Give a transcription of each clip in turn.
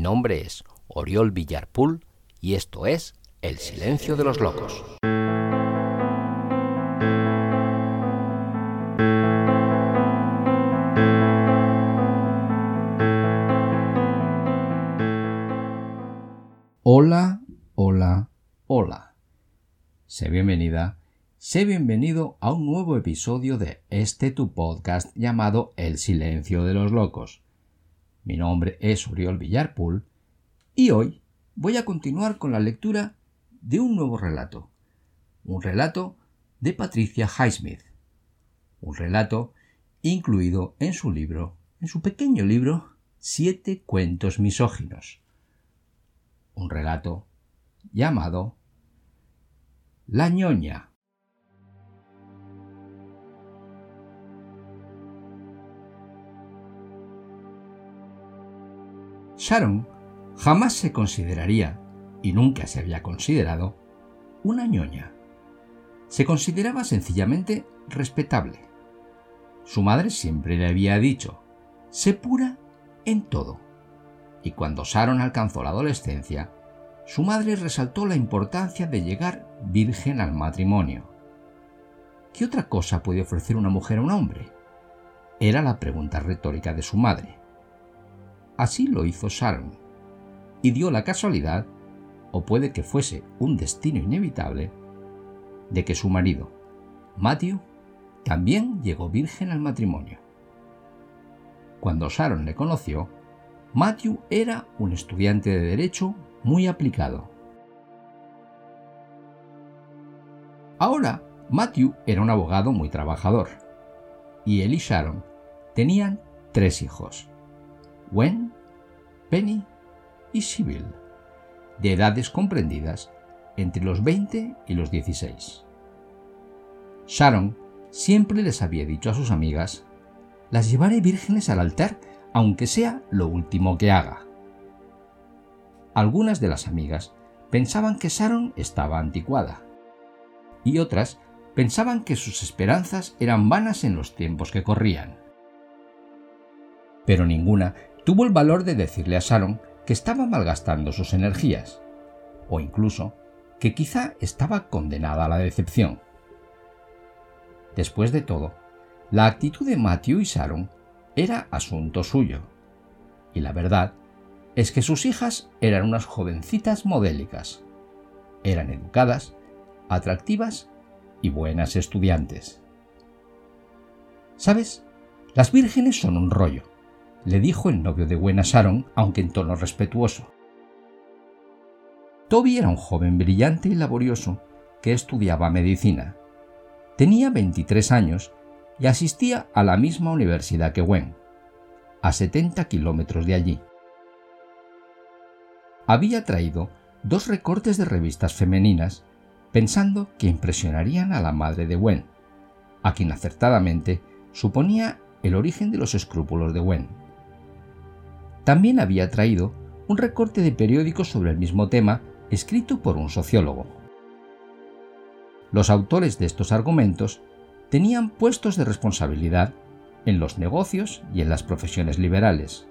Mi nombre es Oriol Villarpool y esto es El Silencio de los Locos. Hola, hola, hola. Sé bienvenida, sé bienvenido a un nuevo episodio de este tu podcast llamado El Silencio de los Locos. Mi nombre es Oriol Villarpool y hoy voy a continuar con la lectura de un nuevo relato. Un relato de Patricia Highsmith. Un relato incluido en su libro, en su pequeño libro, Siete cuentos misóginos un relato llamado La ñoña. Sharon jamás se consideraría, y nunca se había considerado, una ñoña. Se consideraba sencillamente respetable. Su madre siempre le había dicho, sé pura en todo y cuando Sharon alcanzó la adolescencia, su madre resaltó la importancia de llegar virgen al matrimonio. ¿Qué otra cosa puede ofrecer una mujer a un hombre? Era la pregunta retórica de su madre. Así lo hizo Sharon, y dio la casualidad, o puede que fuese un destino inevitable, de que su marido, Matthew, también llegó virgen al matrimonio. Cuando Sharon le conoció, Matthew era un estudiante de Derecho muy aplicado. Ahora, Matthew era un abogado muy trabajador, y él y Sharon tenían tres hijos, Gwen, Penny y Sibyl, de edades comprendidas entre los 20 y los 16. Sharon siempre les había dicho a sus amigas, las llevaré vírgenes al altar aunque sea lo último que haga. Algunas de las amigas pensaban que Sharon estaba anticuada, y otras pensaban que sus esperanzas eran vanas en los tiempos que corrían. Pero ninguna tuvo el valor de decirle a Sharon que estaba malgastando sus energías, o incluso que quizá estaba condenada a la decepción. Después de todo, la actitud de Matthew y Sharon era asunto suyo. Y la verdad es que sus hijas eran unas jovencitas modélicas. Eran educadas, atractivas y buenas estudiantes. ¿Sabes? Las vírgenes son un rollo, le dijo el novio de Buena Sharon, aunque en tono respetuoso. Toby era un joven brillante y laborioso que estudiaba medicina. Tenía 23 años y asistía a la misma universidad que Gwen, a 70 kilómetros de allí. Había traído dos recortes de revistas femeninas pensando que impresionarían a la madre de Gwen, a quien acertadamente suponía el origen de los escrúpulos de Gwen. También había traído un recorte de periódico sobre el mismo tema escrito por un sociólogo. Los autores de estos argumentos tenían puestos de responsabilidad en los negocios y en las profesiones liberales.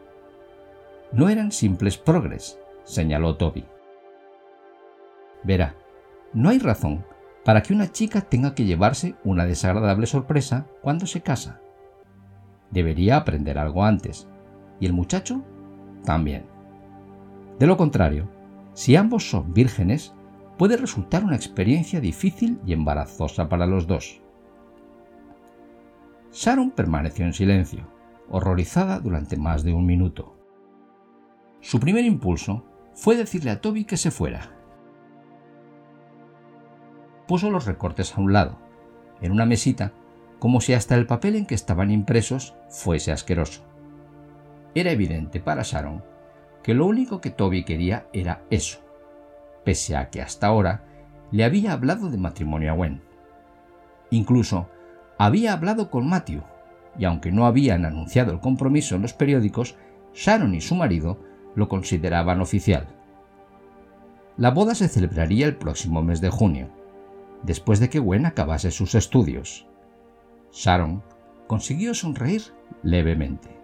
No eran simples progres, señaló Toby. Verá, no hay razón para que una chica tenga que llevarse una desagradable sorpresa cuando se casa. Debería aprender algo antes, y el muchacho también. De lo contrario, si ambos son vírgenes, puede resultar una experiencia difícil y embarazosa para los dos. Sharon permaneció en silencio, horrorizada durante más de un minuto. Su primer impulso fue decirle a Toby que se fuera. Puso los recortes a un lado, en una mesita, como si hasta el papel en que estaban impresos fuese asqueroso. Era evidente para Sharon que lo único que Toby quería era eso, pese a que hasta ahora le había hablado de matrimonio a Gwen. Incluso había hablado con Matthew, y aunque no habían anunciado el compromiso en los periódicos, Sharon y su marido lo consideraban oficial. La boda se celebraría el próximo mes de junio, después de que Gwen acabase sus estudios. Sharon consiguió sonreír levemente.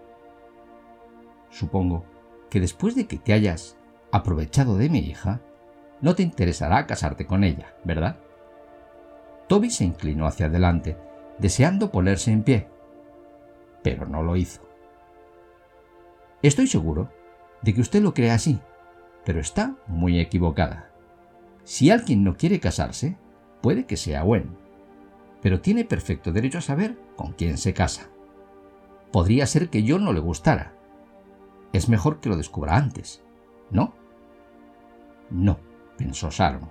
Supongo que después de que te hayas aprovechado de mi hija, no te interesará casarte con ella, ¿verdad? Toby se inclinó hacia adelante, deseando ponerse en pie, pero no lo hizo. Estoy seguro de que usted lo cree así, pero está muy equivocada. Si alguien no quiere casarse, puede que sea bueno, pero tiene perfecto derecho a saber con quién se casa. Podría ser que yo no le gustara. Es mejor que lo descubra antes, ¿no? No, pensó Sharon.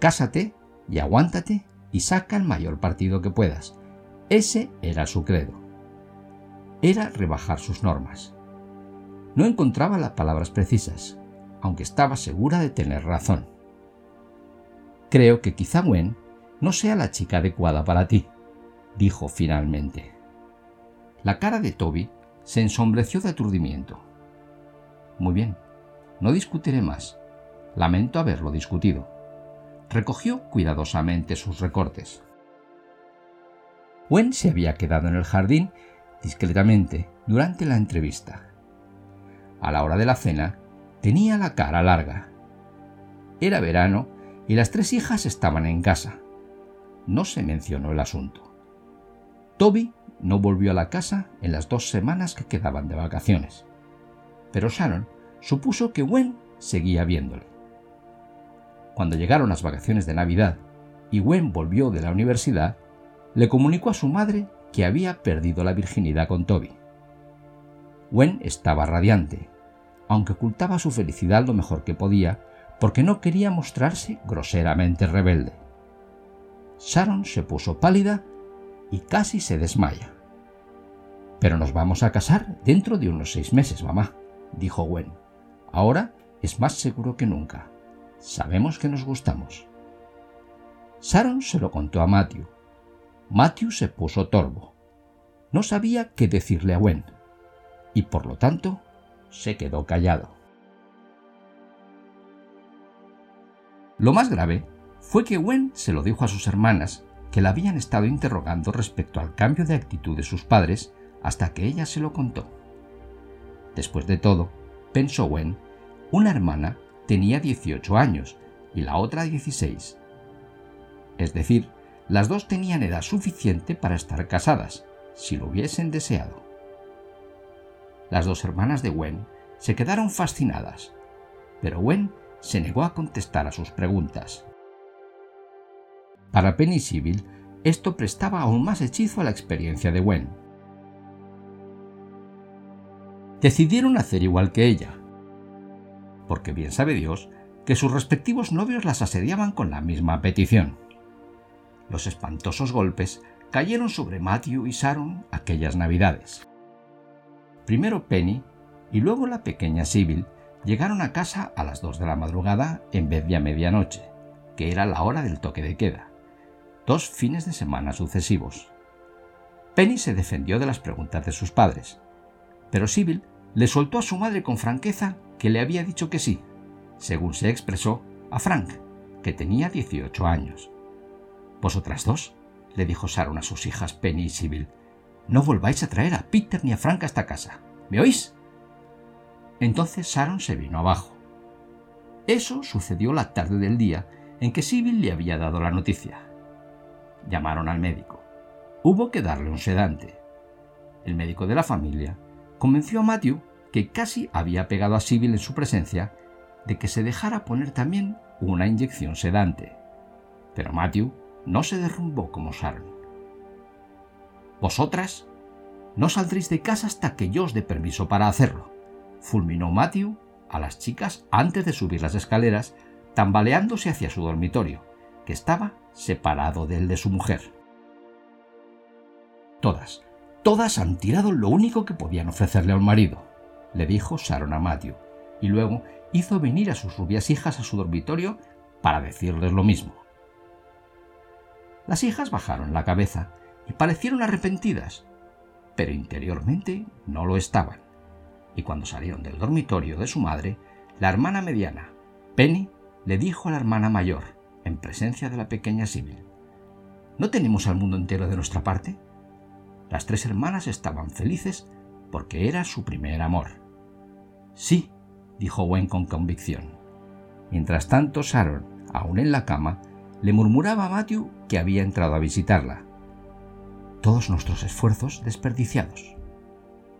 Cásate y aguántate y saca el mayor partido que puedas. Ese era su credo. Era rebajar sus normas. No encontraba las palabras precisas, aunque estaba segura de tener razón. Creo que quizá Gwen no sea la chica adecuada para ti, dijo finalmente. La cara de Toby se ensombreció de aturdimiento. Muy bien, no discutiré más. Lamento haberlo discutido. Recogió cuidadosamente sus recortes. Gwen se había quedado en el jardín discretamente durante la entrevista. A la hora de la cena, tenía la cara larga. Era verano y las tres hijas estaban en casa. No se mencionó el asunto. Toby no volvió a la casa en las dos semanas que quedaban de vacaciones. Pero Sharon supuso que Gwen seguía viéndole. Cuando llegaron las vacaciones de Navidad y Gwen volvió de la universidad, le comunicó a su madre que había perdido la virginidad con Toby. Gwen estaba radiante, aunque ocultaba su felicidad lo mejor que podía porque no quería mostrarse groseramente rebelde. Sharon se puso pálida y casi se desmaya. Pero nos vamos a casar dentro de unos seis meses, mamá, dijo Gwen. Ahora es más seguro que nunca. Sabemos que nos gustamos. Sharon se lo contó a Matthew. Matthew se puso torvo. No sabía qué decirle a Gwen, y por lo tanto se quedó callado. Lo más grave fue que Gwen se lo dijo a sus hermanas, que la habían estado interrogando respecto al cambio de actitud de sus padres hasta que ella se lo contó. Después de todo, pensó Gwen, una hermana tenía 18 años y la otra 16. Es decir, las dos tenían edad suficiente para estar casadas, si lo hubiesen deseado. Las dos hermanas de Gwen se quedaron fascinadas, pero Gwen se negó a contestar a sus preguntas. Para Penny Sibyl, esto prestaba aún más hechizo a la experiencia de Gwen. Decidieron hacer igual que ella, porque bien sabe Dios que sus respectivos novios las asediaban con la misma petición. Los espantosos golpes cayeron sobre Matthew y Sharon aquellas navidades. Primero Penny y luego la pequeña Sibyl llegaron a casa a las dos de la madrugada en vez de a medianoche, que era la hora del toque de queda. Dos fines de semana sucesivos. Penny se defendió de las preguntas de sus padres, pero Sibyl le soltó a su madre con franqueza que le había dicho que sí, según se expresó a Frank, que tenía 18 años. Vosotras dos, le dijo Sharon a sus hijas Penny y Sibyl, no volváis a traer a Peter ni a Frank a esta casa. ¿Me oís? Entonces Sharon se vino abajo. Eso sucedió la tarde del día en que Sibyl le había dado la noticia. Llamaron al médico. Hubo que darle un sedante. El médico de la familia convenció a Matthew que casi había pegado a Sibyl en su presencia, de que se dejara poner también una inyección sedante. Pero Matthew no se derrumbó como Sharon. Vosotras no saldréis de casa hasta que yo os dé permiso para hacerlo, fulminó Matthew a las chicas antes de subir las escaleras, tambaleándose hacia su dormitorio, que estaba separado del de su mujer. Todas, todas han tirado lo único que podían ofrecerle a marido, le dijo Sharon a Matthew, y luego hizo venir a sus rubias hijas a su dormitorio para decirles lo mismo. Las hijas bajaron la cabeza y parecieron arrepentidas, pero interiormente no lo estaban. Y cuando salieron del dormitorio de su madre, la hermana mediana, Penny, le dijo a la hermana mayor, en presencia de la pequeña Sibyl, ¿No tenemos al mundo entero de nuestra parte? Las tres hermanas estaban felices porque era su primer amor. Sí, dijo Gwen con convicción. Mientras tanto, Sharon, aún en la cama, le murmuraba a Matthew que había entrado a visitarla. Todos nuestros esfuerzos desperdiciados.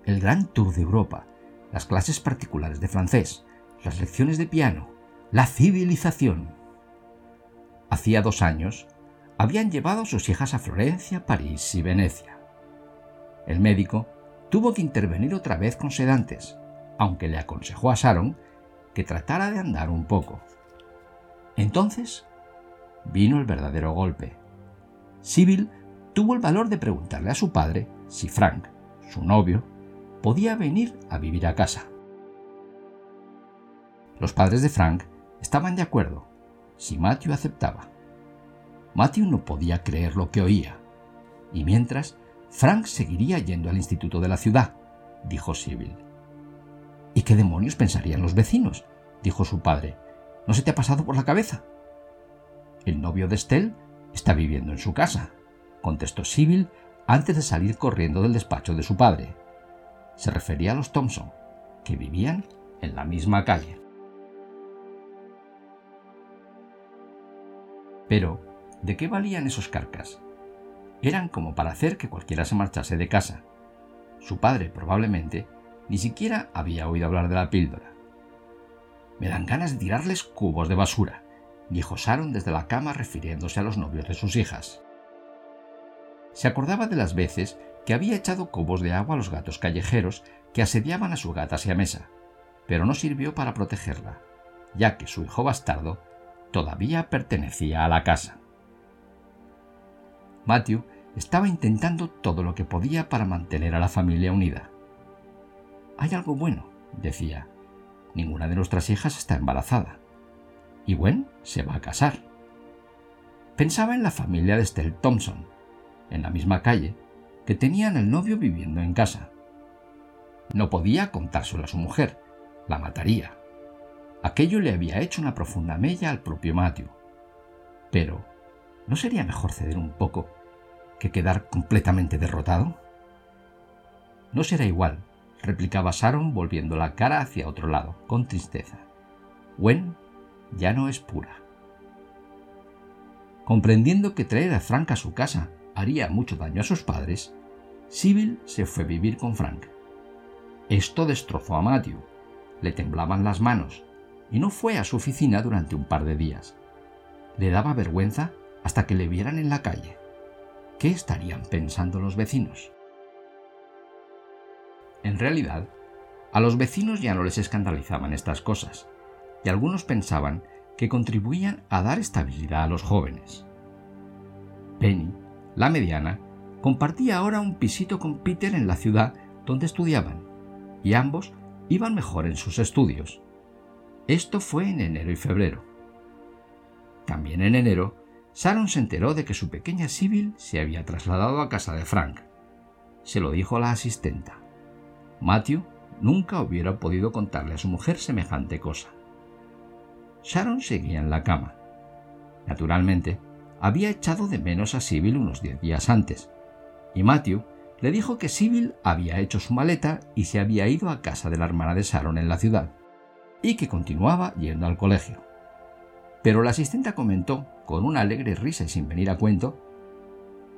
El gran tour de Europa, las clases particulares de francés, las lecciones de piano, la civilización. Hacía dos años habían llevado a sus hijas a Florencia, París y Venecia. El médico tuvo que intervenir otra vez con sedantes, aunque le aconsejó a Sharon que tratara de andar un poco. Entonces vino el verdadero golpe. Sibyl tuvo el valor de preguntarle a su padre si Frank, su novio, podía venir a vivir a casa. Los padres de Frank estaban de acuerdo si Matthew aceptaba. Matthew no podía creer lo que oía. Y mientras, Frank seguiría yendo al instituto de la ciudad, dijo Sibyl. ¿Y qué demonios pensarían los vecinos? dijo su padre. ¿No se te ha pasado por la cabeza? El novio de Estelle está viviendo en su casa, contestó Sibyl antes de salir corriendo del despacho de su padre. Se refería a los Thompson, que vivían en la misma calle. Pero, ¿de qué valían esos carcas? Eran como para hacer que cualquiera se marchase de casa. Su padre, probablemente, ni siquiera había oído hablar de la píldora. Me dan ganas de tirarles cubos de basura, dijo Sharon desde la cama refiriéndose a los novios de sus hijas. Se acordaba de las veces que había echado cubos de agua a los gatos callejeros que asediaban a su gata mesa, pero no sirvió para protegerla, ya que su hijo bastardo todavía pertenecía a la casa. Matthew estaba intentando todo lo que podía para mantener a la familia unida. Hay algo bueno, decía. Ninguna de nuestras hijas está embarazada. Y Gwen se va a casar. Pensaba en la familia de Estelle Thompson, en la misma calle, que tenían el novio viviendo en casa. No podía contárselo a su mujer, la mataría. Aquello le había hecho una profunda mella al propio Matthew. Pero, ¿no sería mejor ceder un poco que quedar completamente derrotado? No será igual, replicaba Sharon volviendo la cara hacia otro lado, con tristeza. Gwen ya no es pura. Comprendiendo que traer a Frank a su casa haría mucho daño a sus padres, Sibyl se fue a vivir con Frank. Esto destrozó a Matthew. Le temblaban las manos y no fue a su oficina durante un par de días. Le daba vergüenza hasta que le vieran en la calle. ¿Qué estarían pensando los vecinos? En realidad, a los vecinos ya no les escandalizaban estas cosas, y algunos pensaban que contribuían a dar estabilidad a los jóvenes. Penny, la mediana, compartía ahora un pisito con Peter en la ciudad donde estudiaban, y ambos iban mejor en sus estudios. Esto fue en enero y febrero. También en enero, Sharon se enteró de que su pequeña Sibyl se había trasladado a casa de Frank. Se lo dijo la asistenta. Matthew nunca hubiera podido contarle a su mujer semejante cosa. Sharon seguía en la cama. Naturalmente, había echado de menos a Sibyl unos diez días antes, y Matthew le dijo que Sibyl había hecho su maleta y se había ido a casa de la hermana de Sharon en la ciudad, y que continuaba yendo al colegio. Pero la asistenta comentó, con una alegre risa y sin venir a cuento,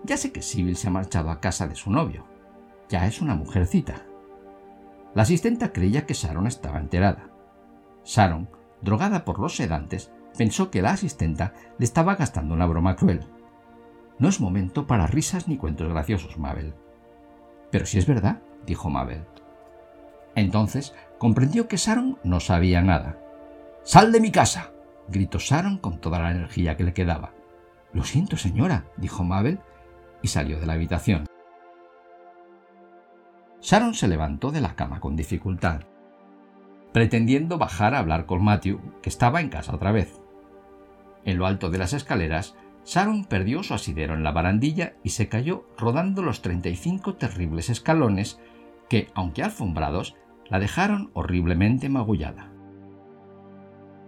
ya sé que Sibyl se ha marchado a casa de su novio. Ya es una mujercita. La asistenta creía que Sharon estaba enterada. Sharon, drogada por los sedantes, pensó que la asistenta le estaba gastando una broma cruel. No es momento para risas ni cuentos graciosos, Mabel. Pero si es verdad, dijo Mabel. Entonces comprendió que Sharon no sabía nada. ¡Sal de mi casa! Gritó Sharon con toda la energía que le quedaba. Lo siento, señora, dijo Mabel, y salió de la habitación. Sharon se levantó de la cama con dificultad, pretendiendo bajar a hablar con Matthew, que estaba en casa otra vez. En lo alto de las escaleras, Sharon perdió su asidero en la barandilla y se cayó rodando los 35 terribles escalones que, aunque alfombrados, la dejaron horriblemente magullada.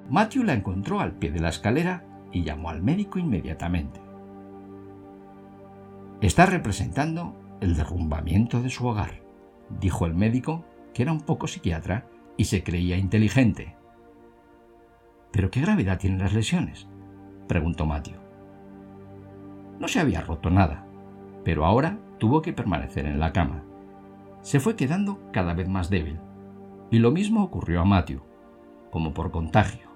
Matthew la encontró al pie de la escalera y llamó al médico inmediatamente. Está representando el derrumbamiento de su hogar dijo el médico, que era un poco psiquiatra, y se creía inteligente. ¿Pero qué gravedad tienen las lesiones? preguntó Matthew. No se había roto nada, pero ahora tuvo que permanecer en la cama. Se fue quedando cada vez más débil. Y lo mismo ocurrió a Matthew, como por contagio.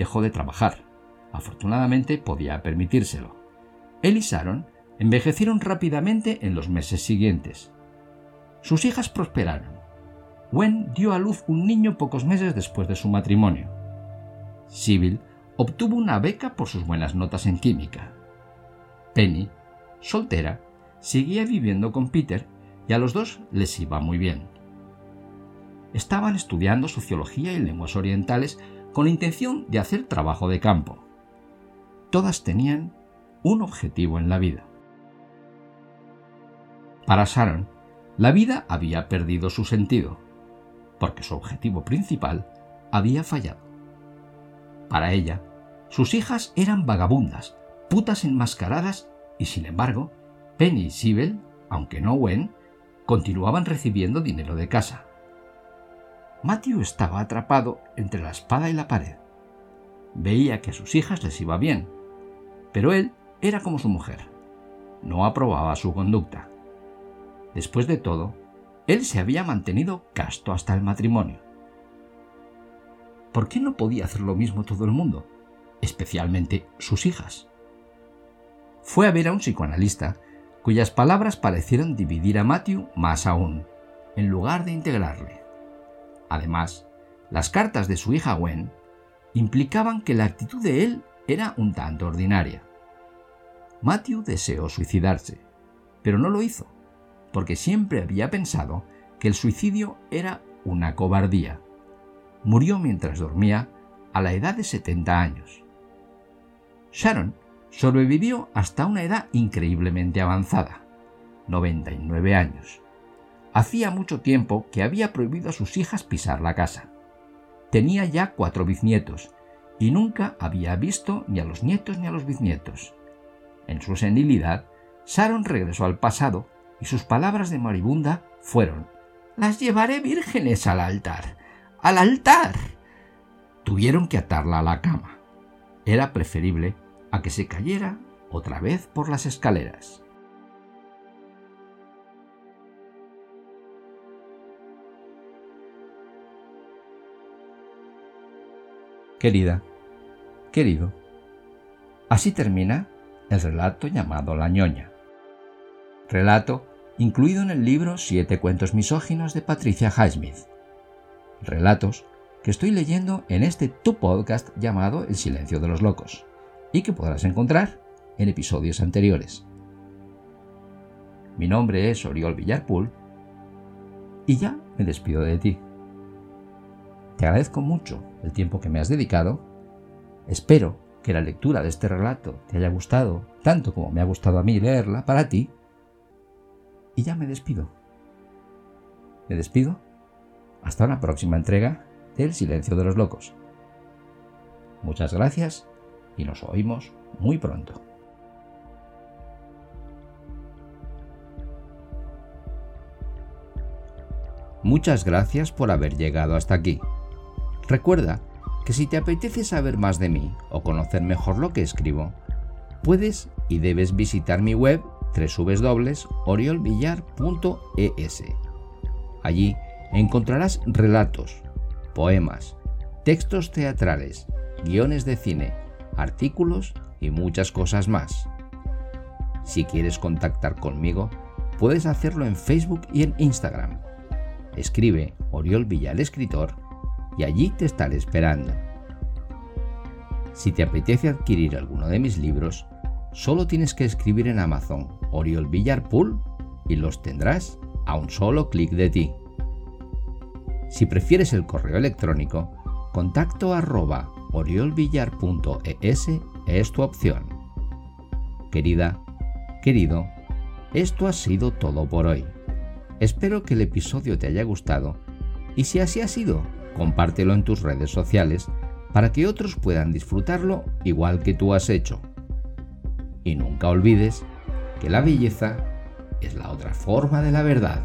Dejó de trabajar. Afortunadamente podía permitírselo. Él y Sharon envejecieron rápidamente en los meses siguientes. Sus hijas prosperaron. Gwen dio a luz un niño pocos meses después de su matrimonio. Sybil obtuvo una beca por sus buenas notas en química. Penny, soltera, seguía viviendo con Peter y a los dos les iba muy bien. Estaban estudiando sociología y lenguas orientales con la intención de hacer trabajo de campo. Todas tenían un objetivo en la vida. Para Sharon, la vida había perdido su sentido, porque su objetivo principal había fallado. Para ella, sus hijas eran vagabundas, putas enmascaradas y sin embargo, Penny y Sibel, aunque no Gwen, continuaban recibiendo dinero de casa. Matthew estaba atrapado entre la espada y la pared. Veía que a sus hijas les iba bien, pero él era como su mujer. No aprobaba su conducta. Después de todo, él se había mantenido casto hasta el matrimonio. ¿Por qué no podía hacer lo mismo todo el mundo? Especialmente sus hijas. Fue a ver a un psicoanalista cuyas palabras parecieron dividir a Matthew más aún, en lugar de integrarle. Además, las cartas de su hija Gwen implicaban que la actitud de él era un tanto ordinaria. Matthew deseó suicidarse, pero no lo hizo, porque siempre había pensado que el suicidio era una cobardía. Murió mientras dormía a la edad de 70 años. Sharon sobrevivió hasta una edad increíblemente avanzada, 99 años. Hacía mucho tiempo que había prohibido a sus hijas pisar la casa. Tenía ya cuatro bisnietos y nunca había visto ni a los nietos ni a los bisnietos. En su senilidad, Sharon regresó al pasado y sus palabras de maribunda fueron Las llevaré vírgenes al altar. ¡Al altar! Tuvieron que atarla a la cama. Era preferible a que se cayera otra vez por las escaleras. Querida, querido, así termina el relato llamado La ñoña. Relato incluido en el libro Siete cuentos misóginos de Patricia Highsmith. Relatos que estoy leyendo en este tu podcast llamado El silencio de los locos y que podrás encontrar en episodios anteriores. Mi nombre es Oriol Villarpool y ya me despido de ti. Te agradezco mucho el tiempo que me has dedicado. Espero que la lectura de este relato te haya gustado tanto como me ha gustado a mí leerla para ti. Y ya me despido. Me despido hasta una próxima entrega del Silencio de los Locos. Muchas gracias y nos oímos muy pronto. Muchas gracias por haber llegado hasta aquí. Recuerda que si te apetece saber más de mí o conocer mejor lo que escribo, puedes y debes visitar mi web www.oriolvillar.es. Allí encontrarás relatos, poemas, textos teatrales, guiones de cine, artículos y muchas cosas más. Si quieres contactar conmigo, puedes hacerlo en Facebook y en Instagram. Escribe Oriol Villar Escritor y allí te estaré esperando. Si te apetece adquirir alguno de mis libros, solo tienes que escribir en Amazon Oriol Villar Pool y los tendrás a un solo clic de ti. Si prefieres el correo electrónico, contacto arroba oriolvillar.es es tu opción. Querida, querido, esto ha sido todo por hoy. Espero que el episodio te haya gustado y si así ha sido, compártelo en tus redes sociales para que otros puedan disfrutarlo igual que tú has hecho. Y nunca olvides que la belleza es la otra forma de la verdad.